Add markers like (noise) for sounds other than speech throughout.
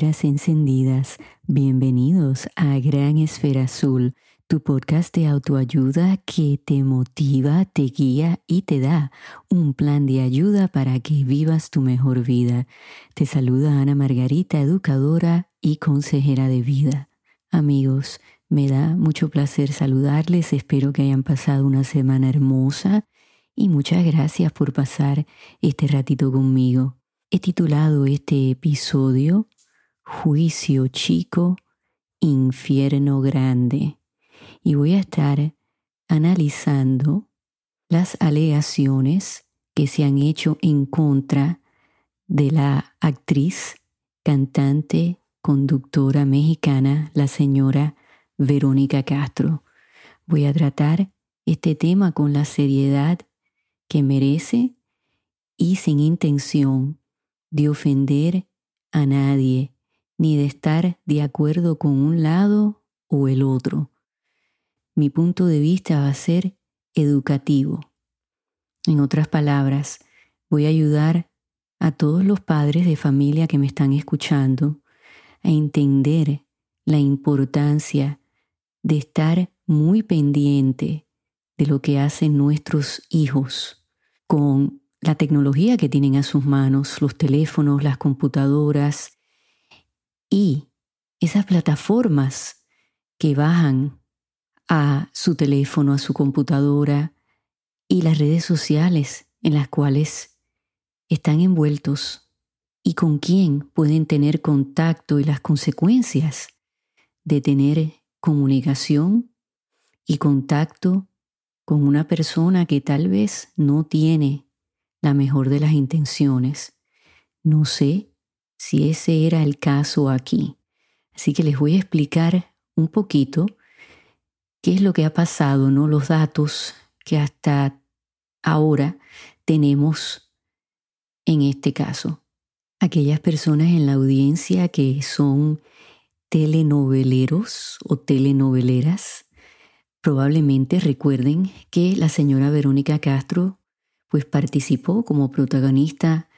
encendidas, bienvenidos a Gran Esfera Azul, tu podcast de autoayuda que te motiva, te guía y te da un plan de ayuda para que vivas tu mejor vida. Te saluda Ana Margarita, educadora y consejera de vida. Amigos, me da mucho placer saludarles, espero que hayan pasado una semana hermosa y muchas gracias por pasar este ratito conmigo. He titulado este episodio Juicio Chico, Infierno Grande y voy a estar analizando las alegaciones que se han hecho en contra de la actriz, cantante, conductora mexicana, la señora Verónica Castro. Voy a tratar este tema con la seriedad que merece y sin intención de ofender a nadie, ni de estar de acuerdo con un lado o el otro. Mi punto de vista va a ser educativo. En otras palabras, voy a ayudar a todos los padres de familia que me están escuchando a entender la importancia de estar muy pendiente de lo que hacen nuestros hijos con la tecnología que tienen a sus manos, los teléfonos, las computadoras y esas plataformas que bajan a su teléfono, a su computadora y las redes sociales en las cuales están envueltos y con quién pueden tener contacto y las consecuencias de tener comunicación y contacto con una persona que tal vez no tiene la mejor de las intenciones. No sé si ese era el caso aquí. Así que les voy a explicar un poquito qué es lo que ha pasado, ¿no? Los datos que hasta ahora tenemos en este caso. Aquellas personas en la audiencia que son telenoveleros o telenoveleras probablemente recuerden que la señora Verónica Castro pues participó como protagonista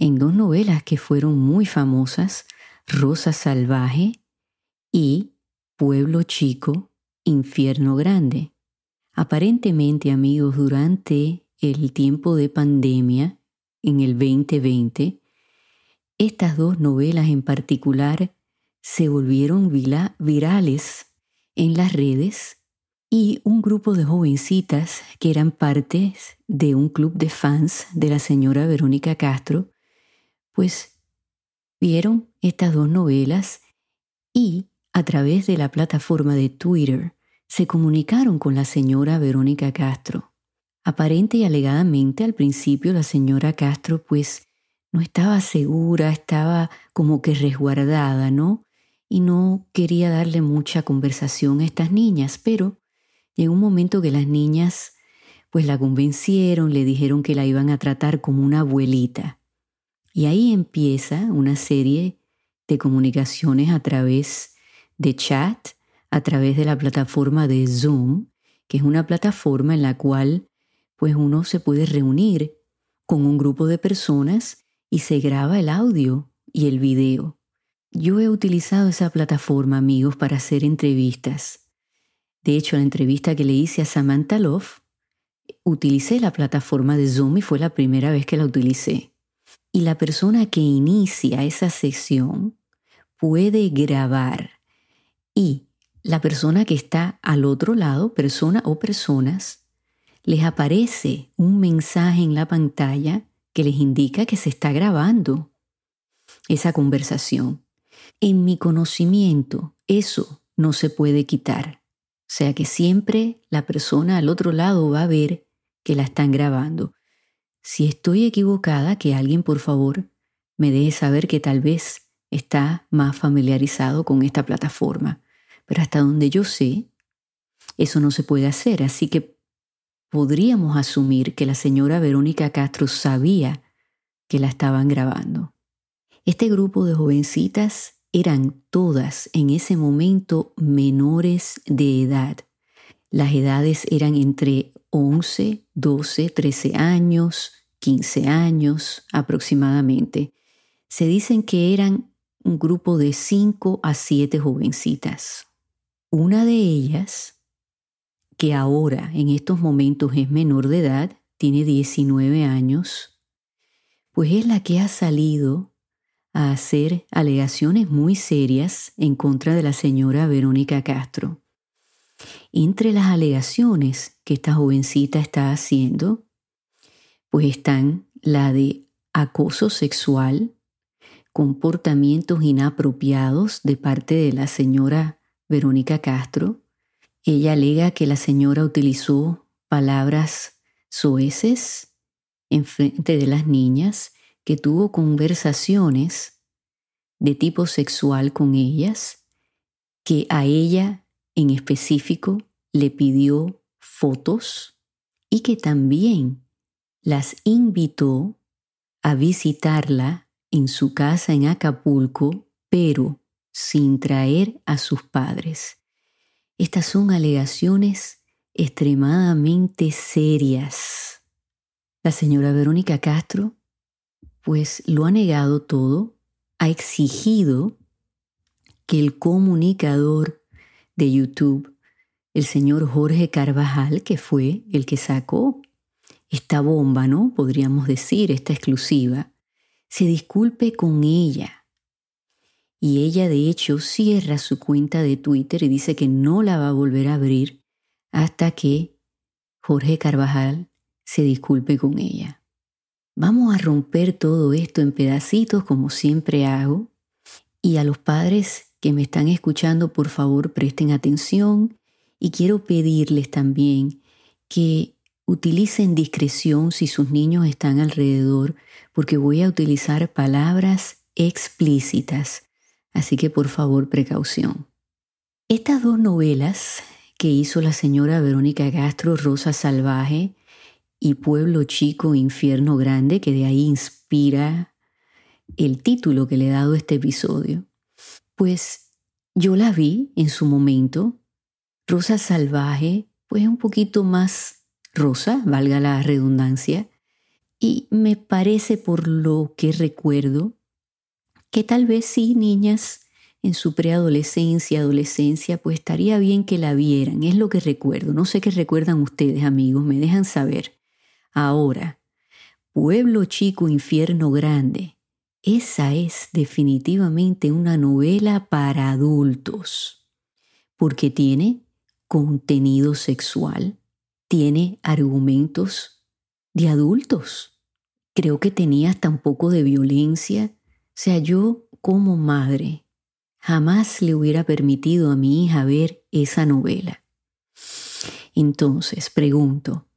en dos novelas que fueron muy famosas, Rosa Salvaje y Pueblo Chico, Infierno Grande. Aparentemente, amigos, durante el tiempo de pandemia, en el 2020, estas dos novelas en particular se volvieron virales en las redes y un grupo de jovencitas que eran parte de un club de fans de la señora Verónica Castro, pues vieron estas dos novelas y a través de la plataforma de Twitter se comunicaron con la señora Verónica Castro. Aparente y alegadamente al principio la señora Castro pues no estaba segura, estaba como que resguardada, ¿no? Y no quería darle mucha conversación a estas niñas, pero Llegó un momento que las niñas pues la convencieron, le dijeron que la iban a tratar como una abuelita. Y ahí empieza una serie de comunicaciones a través de chat, a través de la plataforma de Zoom, que es una plataforma en la cual pues uno se puede reunir con un grupo de personas y se graba el audio y el video. Yo he utilizado esa plataforma, amigos, para hacer entrevistas. De hecho, la entrevista que le hice a Samantha Love, utilicé la plataforma de Zoom y fue la primera vez que la utilicé. Y la persona que inicia esa sesión puede grabar y la persona que está al otro lado, persona o personas, les aparece un mensaje en la pantalla que les indica que se está grabando esa conversación. En mi conocimiento, eso no se puede quitar. O sea que siempre la persona al otro lado va a ver que la están grabando. Si estoy equivocada, que alguien por favor me deje saber que tal vez está más familiarizado con esta plataforma. Pero hasta donde yo sé, eso no se puede hacer. Así que podríamos asumir que la señora Verónica Castro sabía que la estaban grabando. Este grupo de jovencitas eran todas en ese momento menores de edad. Las edades eran entre 11, 12, 13 años, 15 años aproximadamente. Se dicen que eran un grupo de cinco a siete jovencitas. Una de ellas, que ahora en estos momentos es menor de edad, tiene 19 años, pues es la que ha salido a hacer alegaciones muy serias en contra de la señora Verónica Castro. Entre las alegaciones que esta jovencita está haciendo, pues están la de acoso sexual, comportamientos inapropiados de parte de la señora Verónica Castro. Ella alega que la señora utilizó palabras soeces en frente de las niñas, que tuvo conversaciones de tipo sexual con ellas, que a ella en específico le pidió fotos y que también las invitó a visitarla en su casa en Acapulco, pero sin traer a sus padres. Estas son alegaciones extremadamente serias. La señora Verónica Castro, pues lo ha negado todo, ha exigido que el comunicador de YouTube, el señor Jorge Carvajal, que fue el que sacó esta bomba, ¿no? Podríamos decir, esta exclusiva, se disculpe con ella. Y ella de hecho cierra su cuenta de Twitter y dice que no la va a volver a abrir hasta que Jorge Carvajal se disculpe con ella. Vamos a romper todo esto en pedacitos como siempre hago y a los padres que me están escuchando por favor presten atención y quiero pedirles también que Utilicen discreción si sus niños están alrededor porque voy a utilizar palabras explícitas, así que por favor precaución. Estas dos novelas que hizo la señora Verónica Castro, Rosa Salvaje y Pueblo Chico, Infierno Grande, que de ahí inspira el título que le he dado a este episodio, pues yo la vi en su momento. Rosa Salvaje, pues un poquito más rosa, valga la redundancia, y me parece por lo que recuerdo que tal vez sí, niñas en su preadolescencia, adolescencia, pues estaría bien que la vieran, es lo que recuerdo. No sé qué recuerdan ustedes, amigos, me dejan saber. Ahora, Pueblo Chico, Infierno Grande, esa es definitivamente una novela para adultos, porque tiene contenido sexual, tiene argumentos de adultos. Creo que tenía hasta un poco de violencia. O sea, yo como madre jamás le hubiera permitido a mi hija ver esa novela. Entonces, pregunto,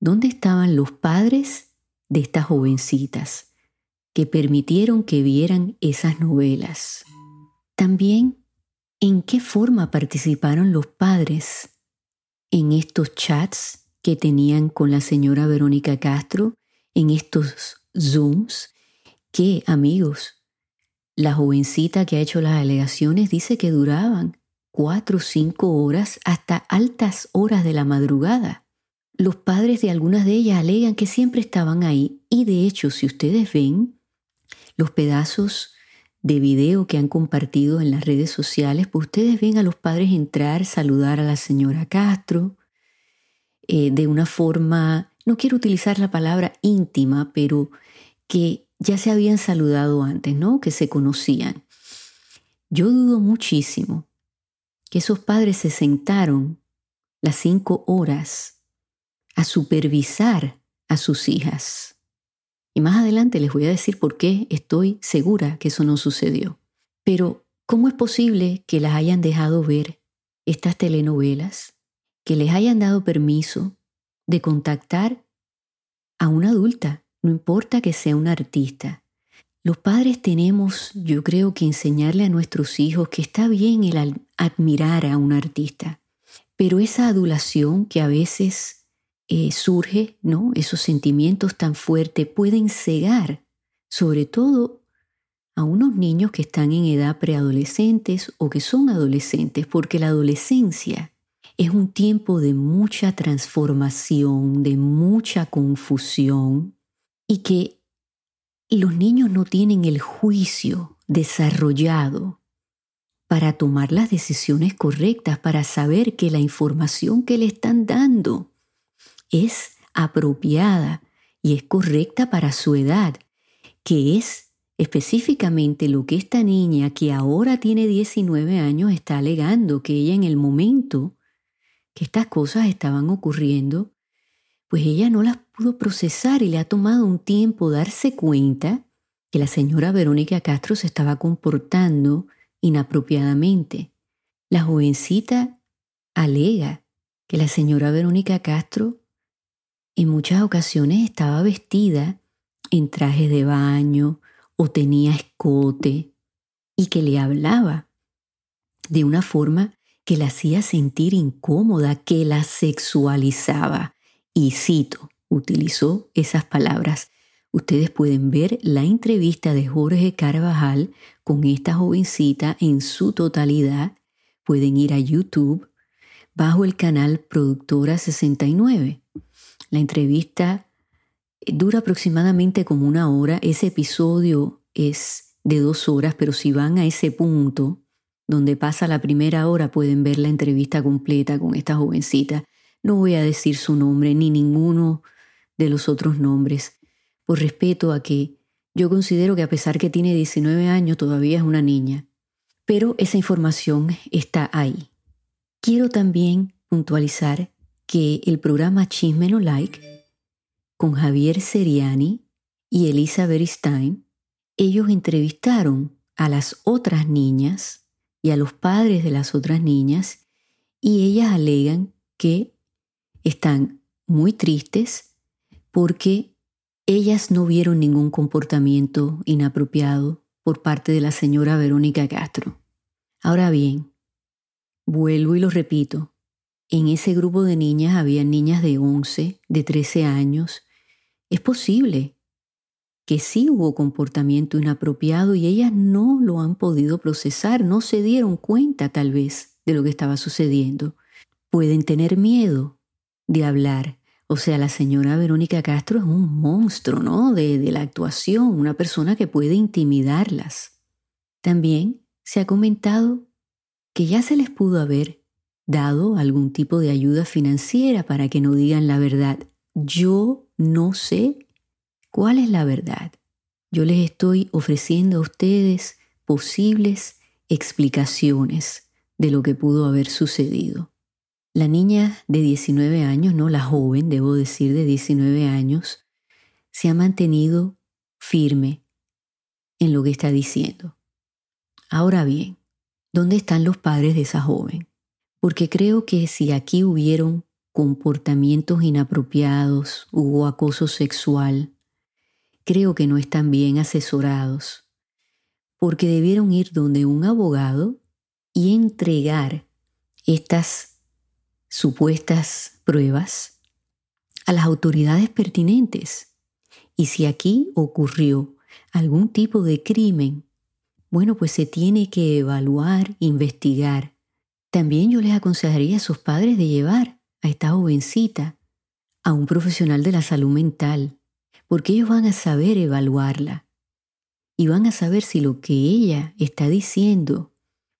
¿dónde estaban los padres de estas jovencitas que permitieron que vieran esas novelas? También, ¿en qué forma participaron los padres en estos chats que tenían con la señora Verónica Castro, en estos Zooms, que amigos, la jovencita que ha hecho las alegaciones dice que duraban cuatro o cinco horas hasta altas horas de la madrugada. Los padres de algunas de ellas alegan que siempre estaban ahí y de hecho si ustedes ven los pedazos de video que han compartido en las redes sociales, pues ustedes ven a los padres entrar, saludar a la señora Castro, eh, de una forma, no quiero utilizar la palabra íntima, pero que ya se habían saludado antes, ¿no? Que se conocían. Yo dudo muchísimo que esos padres se sentaron las cinco horas a supervisar a sus hijas. Y más adelante les voy a decir por qué estoy segura que eso no sucedió. Pero, ¿cómo es posible que las hayan dejado ver estas telenovelas? Que les hayan dado permiso de contactar a una adulta, no importa que sea una artista. Los padres tenemos, yo creo que enseñarle a nuestros hijos que está bien el admirar a un artista, pero esa adulación que a veces eh, surge, ¿no? Esos sentimientos tan fuertes pueden cegar, sobre todo a unos niños que están en edad preadolescentes o que son adolescentes, porque la adolescencia es un tiempo de mucha transformación, de mucha confusión y que los niños no tienen el juicio desarrollado para tomar las decisiones correctas, para saber que la información que le están dando es apropiada y es correcta para su edad, que es específicamente lo que esta niña que ahora tiene 19 años está alegando, que ella en el momento que estas cosas estaban ocurriendo, pues ella no las pudo procesar y le ha tomado un tiempo darse cuenta que la señora Verónica Castro se estaba comportando inapropiadamente. La jovencita alega que la señora Verónica Castro en muchas ocasiones estaba vestida en trajes de baño o tenía escote y que le hablaba de una forma que la hacía sentir incómoda, que la sexualizaba. Y cito, utilizó esas palabras. Ustedes pueden ver la entrevista de Jorge Carvajal con esta jovencita en su totalidad. Pueden ir a YouTube bajo el canal Productora 69. La entrevista dura aproximadamente como una hora. Ese episodio es de dos horas, pero si van a ese punto donde pasa la primera hora pueden ver la entrevista completa con esta jovencita. No voy a decir su nombre ni ninguno de los otros nombres, por respeto a que yo considero que a pesar que tiene 19 años todavía es una niña. Pero esa información está ahí. Quiero también puntualizar que el programa Chisme No Like con Javier Seriani y Elisa Beristain, ellos entrevistaron a las otras niñas y a los padres de las otras niñas y ellas alegan que están muy tristes porque ellas no vieron ningún comportamiento inapropiado por parte de la señora Verónica Castro. Ahora bien, vuelvo y lo repito, en ese grupo de niñas había niñas de 11, de 13 años. Es posible que sí hubo comportamiento inapropiado y ellas no lo han podido procesar, no se dieron cuenta tal vez de lo que estaba sucediendo. Pueden tener miedo de hablar. O sea, la señora Verónica Castro es un monstruo, ¿no? De, de la actuación, una persona que puede intimidarlas. También se ha comentado que ya se les pudo haber dado algún tipo de ayuda financiera para que no digan la verdad. Yo no sé cuál es la verdad. Yo les estoy ofreciendo a ustedes posibles explicaciones de lo que pudo haber sucedido. La niña de 19 años, no la joven, debo decir de 19 años, se ha mantenido firme en lo que está diciendo. Ahora bien, ¿dónde están los padres de esa joven? Porque creo que si aquí hubieron comportamientos inapropiados, hubo acoso sexual, creo que no están bien asesorados, porque debieron ir donde un abogado y entregar estas supuestas pruebas a las autoridades pertinentes. Y si aquí ocurrió algún tipo de crimen, bueno, pues se tiene que evaluar, investigar también yo les aconsejaría a sus padres de llevar a esta jovencita a un profesional de la salud mental, porque ellos van a saber evaluarla y van a saber si lo que ella está diciendo,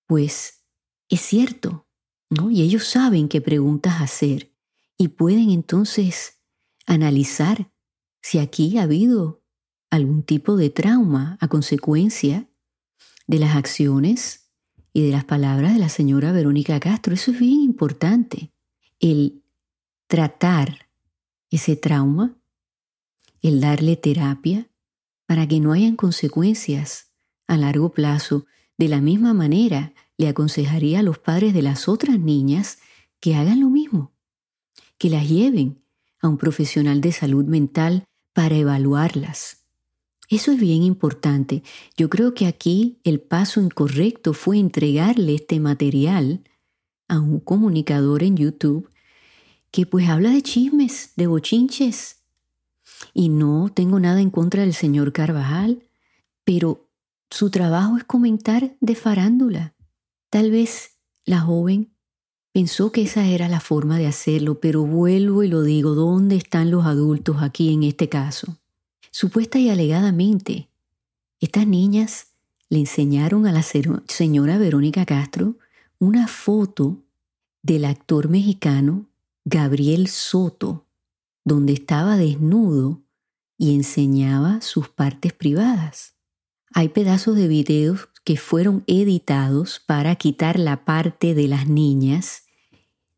pues es cierto, ¿no? Y ellos saben qué preguntas hacer y pueden entonces analizar si aquí ha habido algún tipo de trauma a consecuencia de las acciones y de las palabras de la señora Verónica Castro. Eso es bien importante. El tratar ese trauma, el darle terapia para que no hayan consecuencias a largo plazo. De la misma manera, le aconsejaría a los padres de las otras niñas que hagan lo mismo, que las lleven a un profesional de salud mental para evaluarlas eso es bien importante. Yo creo que aquí el paso incorrecto fue entregarle este material a un comunicador en YouTube que pues habla de chismes, de bochinches. Y no tengo nada en contra del señor Carvajal, pero su trabajo es comentar de farándula. Tal vez la joven pensó que esa era la forma de hacerlo, pero vuelvo y lo digo, ¿dónde están los adultos aquí en este caso? Supuesta y alegadamente, estas niñas le enseñaron a la señora Verónica Castro una foto del actor mexicano Gabriel Soto, donde estaba desnudo y enseñaba sus partes privadas. Hay pedazos de videos que fueron editados para quitar la parte de las niñas,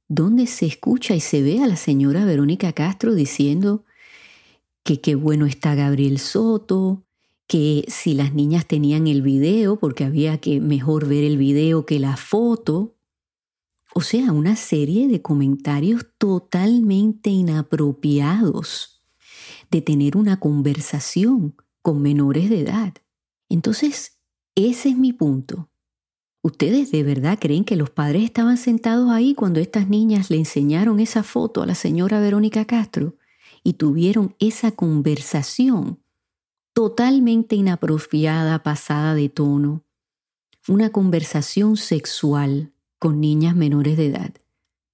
donde se escucha y se ve a la señora Verónica Castro diciendo que qué bueno está Gabriel Soto, que si las niñas tenían el video, porque había que mejor ver el video que la foto, o sea, una serie de comentarios totalmente inapropiados de tener una conversación con menores de edad. Entonces, ese es mi punto. ¿Ustedes de verdad creen que los padres estaban sentados ahí cuando estas niñas le enseñaron esa foto a la señora Verónica Castro y tuvieron esa conversación totalmente inapropiada, pasada de tono? Una conversación sexual con niñas menores de edad.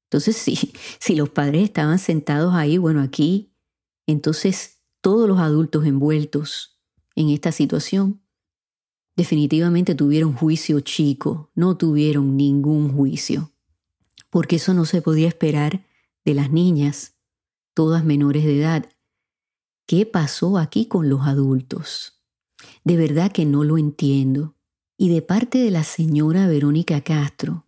Entonces, (laughs) sí, si los padres estaban sentados ahí, bueno, aquí, entonces todos los adultos envueltos en esta situación definitivamente tuvieron juicio chico, no tuvieron ningún juicio, porque eso no se podía esperar de las niñas, todas menores de edad. ¿Qué pasó aquí con los adultos? De verdad que no lo entiendo. Y de parte de la señora Verónica Castro,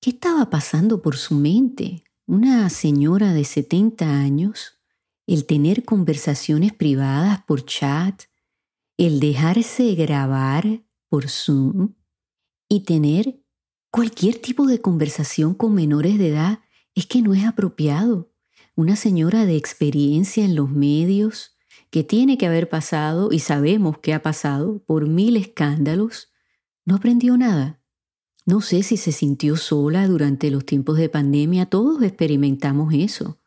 ¿qué estaba pasando por su mente? Una señora de 70 años, el tener conversaciones privadas por chat, el dejarse grabar por Zoom y tener cualquier tipo de conversación con menores de edad es que no es apropiado. Una señora de experiencia en los medios que tiene que haber pasado y sabemos que ha pasado por mil escándalos, no aprendió nada. No sé si se sintió sola durante los tiempos de pandemia, todos experimentamos eso.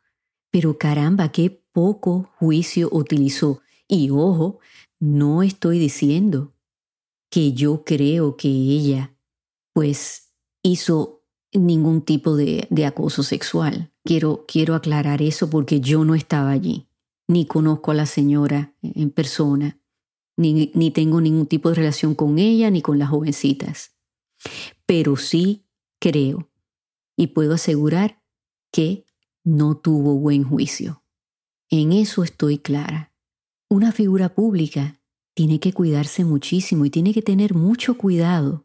Pero caramba, qué poco juicio utilizó. Y ojo, no estoy diciendo que yo creo que ella pues hizo ningún tipo de, acoso sexual. Quiero, quiero aclarar eso porque yo no estaba allí, ni conozco a la señora en persona, ni, ni tengo ningún tipo de relación con ella ni con las jovencitas. Pero sí creo y puedo asegurar que no tuvo buen juicio. En eso estoy clara. Una figura pública tiene que cuidarse muchísimo y tiene que tener mucho cuidado.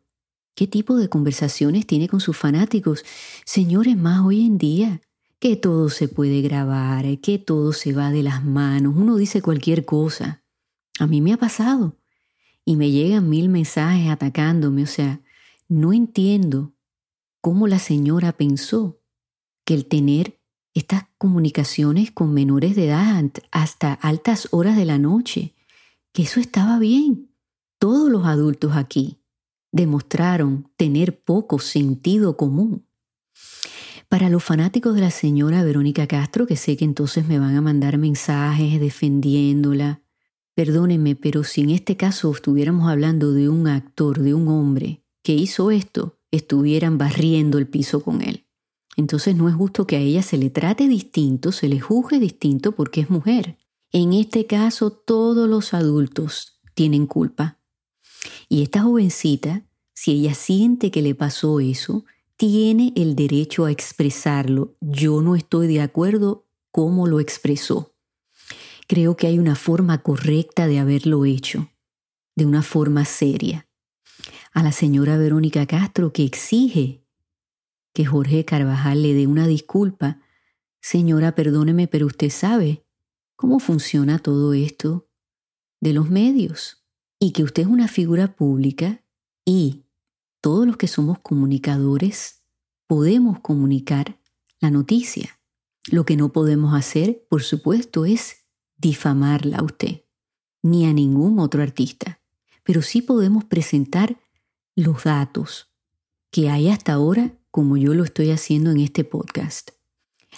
¿Qué tipo de conversaciones tiene con sus fanáticos? Señores, más hoy en día, que todo se puede grabar, que todo se va de las manos, uno dice cualquier cosa. A mí me ha pasado y me llegan mil mensajes atacándome, o sea, no entiendo cómo la señora pensó que el tener estas comunicaciones con menores de edad hasta altas horas de la noche, que eso estaba bien. Todos los adultos aquí demostraron tener poco sentido común. Para los fanáticos de la señora Verónica Castro, que sé que entonces me van a mandar mensajes defendiéndola, perdónenme, pero si en este caso estuviéramos hablando de un actor, de un hombre que hizo esto, estuvieran barriendo el piso con él. Entonces no es justo que a ella se le trate distinto, se le juzgue distinto porque es mujer. En este caso todos los adultos tienen culpa. Y esta jovencita, si ella siente que le pasó eso, tiene el derecho a expresarlo. Yo no estoy de acuerdo cómo lo expresó. Creo que hay una forma correcta de haberlo hecho, de una forma seria. A la señora Verónica Castro que exige que Jorge Carvajal le dé una disculpa. Señora, perdóneme, pero usted sabe cómo funciona todo esto de los medios y que usted es una figura pública y todos los que somos comunicadores podemos comunicar la noticia. Lo que no podemos hacer, por supuesto, es difamarla a usted, ni a ningún otro artista, pero sí podemos presentar los datos que hay hasta ahora como yo lo estoy haciendo en este podcast.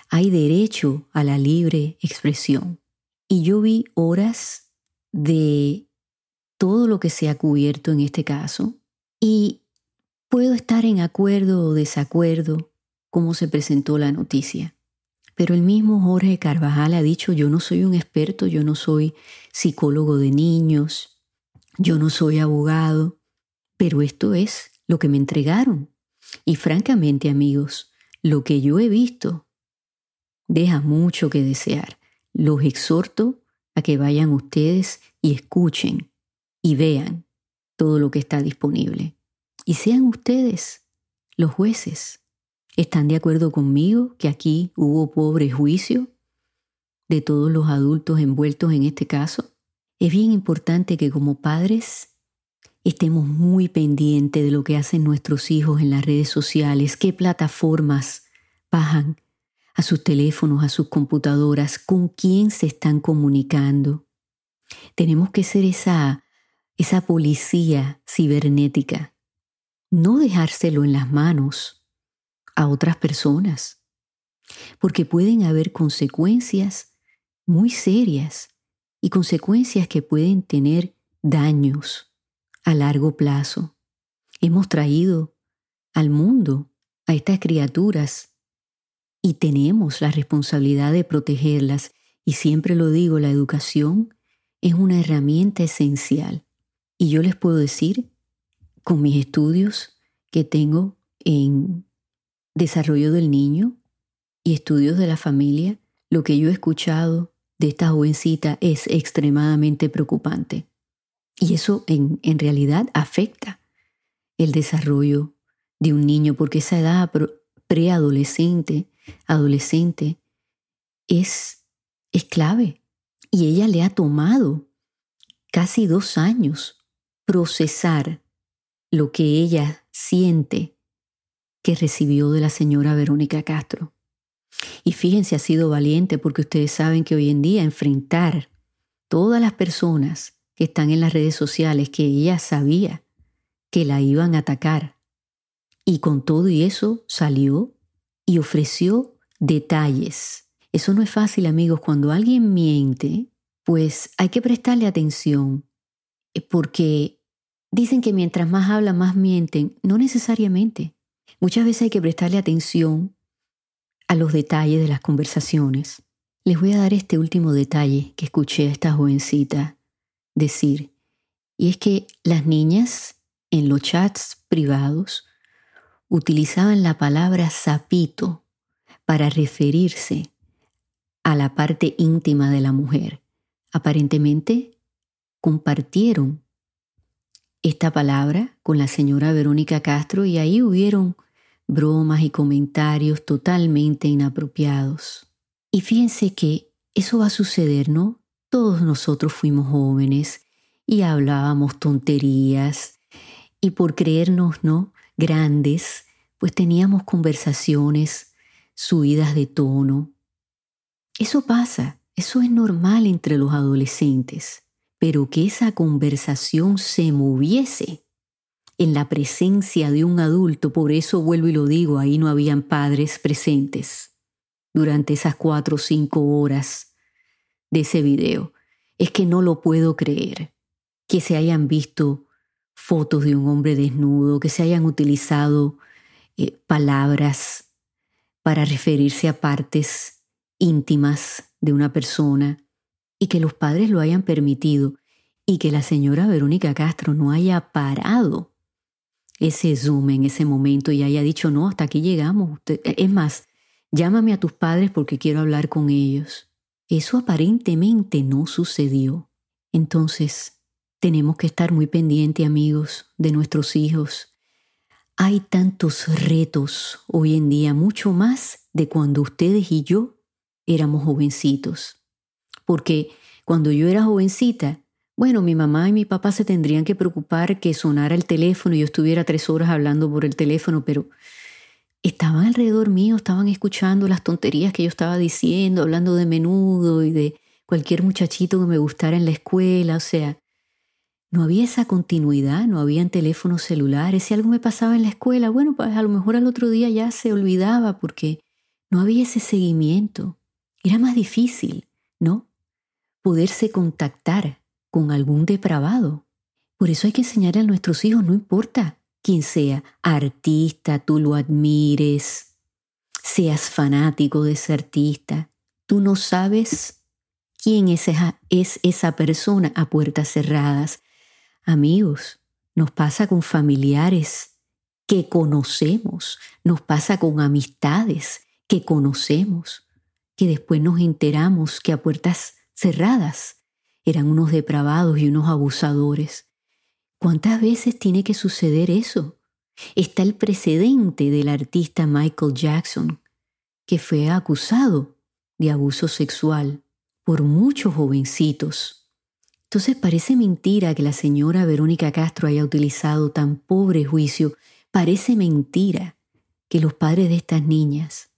Hay derecho a la libre expresión. Y yo vi horas de todo lo que se ha cubierto en este caso y puedo estar en acuerdo o desacuerdo cómo se presentó la noticia. Pero el mismo Jorge Carvajal ha dicho, yo no soy un experto, yo no soy psicólogo de niños, yo no soy abogado, pero esto es lo que me entregaron. Y francamente, amigos, lo que yo he visto deja mucho que desear. Los exhorto a que vayan ustedes y escuchen y vean todo lo que está disponible. Y sean ustedes los jueces. ¿Están de acuerdo conmigo que aquí hubo pobre juicio de todos los adultos envueltos en este caso? Es bien importante que como padres estemos muy pendientes de lo que hacen nuestros hijos en las redes sociales, qué plataformas bajan a sus teléfonos, a sus computadoras, con quién se están comunicando. Tenemos que ser esa, esa policía cibernética, no dejárselo en las manos a otras personas, porque pueden haber consecuencias muy serias y consecuencias que pueden tener daños a largo plazo. Hemos traído al mundo a estas criaturas y tenemos la responsabilidad de protegerlas. Y siempre lo digo, la educación es una herramienta esencial. Y yo les puedo decir, con mis estudios que tengo en desarrollo del niño y estudios de la familia, lo que yo he escuchado de esta jovencita es extremadamente preocupante. Y eso en, en realidad afecta el desarrollo de un niño, porque esa edad preadolescente adolescente es, es clave. Y ella le ha tomado casi dos años procesar lo que ella siente que recibió de la señora Verónica Castro. Y fíjense, ha sido valiente porque ustedes saben que hoy en día enfrentar todas las personas que están en las redes sociales que ella sabía que la iban a atacar. Y con todo y eso salió y ofreció detalles. Eso no es fácil, amigos. Cuando alguien miente, pues hay que prestarle atención, porque dicen que mientras más hablan, más mienten. No necesariamente. Muchas veces hay que prestarle atención a los detalles de las conversaciones. Les voy a dar este último detalle que escuché a esta jovencita decir, y es que las niñas en los chats privados utilizaban la palabra sapito para referirse a la parte íntima de la mujer. Aparentemente compartieron esta palabra con la señora Verónica Castro y ahí hubieron bromas y comentarios totalmente inapropiados. Y fíjense que eso va a suceder, ¿no? Todos nosotros fuimos jóvenes y hablábamos tonterías y por creernos, ¿no? grandes, pues teníamos conversaciones subidas de tono. Eso pasa, eso es normal entre los adolescentes, pero que esa conversación se moviese en la presencia de un adulto, por eso vuelvo y lo digo, ahí no habían padres presentes durante esas cuatro o cinco horas de ese video. Es que no lo puedo creer que se hayan visto fotos de un hombre desnudo, que se hayan utilizado eh, palabras para referirse a partes íntimas de una persona y que los padres lo hayan permitido y que la señora Verónica Castro no haya parado ese zoom en ese momento y haya dicho, no, hasta aquí llegamos. es más, llámame a tus padres porque quiero hablar con ellos. Eso aparentemente no sucedió. Entonces, tenemos que estar muy pendientes, amigos, de nuestros hijos. Hay tantos retos hoy en día, mucho más de cuando ustedes y yo éramos jovencitos. Porque cuando yo era jovencita, bueno, mi mamá y mi papá se tendrían que preocupar que sonara el teléfono y yo estuviera tres horas hablando por el teléfono, pero estaban alrededor mío, estaban escuchando las tonterías que yo estaba diciendo, hablando de menudo y de cualquier muchachito que me gustara en la escuela, o sea, no había esa continuidad, no habían teléfonos celulares. Si algo me pasaba en la escuela, bueno, pues a lo mejor al otro día ya se olvidaba porque no había ese seguimiento. Era más difícil, ¿no? Poderse contactar con algún depravado. Por eso hay que enseñarle a nuestros hijos, no importa quién sea, artista, tú lo admires, seas fanático de ese artista, tú no sabes quién es esa, es esa persona a puertas cerradas Amigos, nos pasa con familiares que conocemos, nos pasa con amistades que conocemos, que después nos enteramos que a puertas cerradas eran unos depravados y unos abusadores. ¿Cuántas veces tiene que suceder eso? Está el precedente del artista Michael Jackson, que fue acusado de abuso sexual por muchos jovencitos. Entonces parece mentira que la señora Verónica Castro haya utilizado tan pobre juicio. Parece mentira que los padres de estas niñas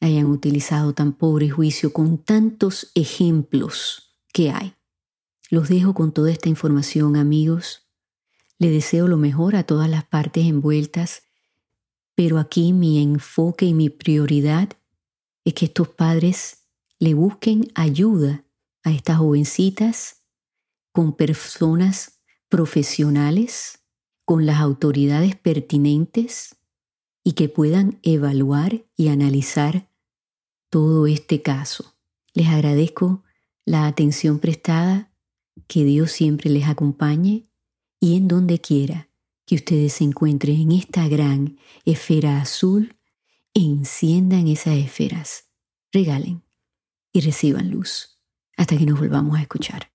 hayan utilizado tan pobre juicio con tantos ejemplos que hay. Los dejo con toda esta información, amigos. Le deseo lo mejor a todas las partes envueltas, pero aquí mi enfoque y mi prioridad es que estos padres le busquen ayuda a estas jovencitas con personas profesionales, con las autoridades pertinentes y que puedan evaluar y analizar todo este caso. Les agradezco la atención prestada, que Dios siempre les acompañe y en donde quiera que ustedes se encuentren en esta gran esfera azul, enciendan esas esferas, regalen y reciban luz hasta que nos volvamos a escuchar.